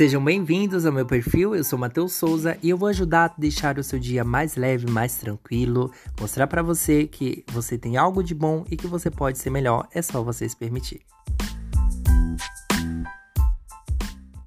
Sejam bem-vindos ao meu perfil, eu sou Matheus Souza e eu vou ajudar a deixar o seu dia mais leve, mais tranquilo, mostrar para você que você tem algo de bom e que você pode ser melhor, é só você se permitir.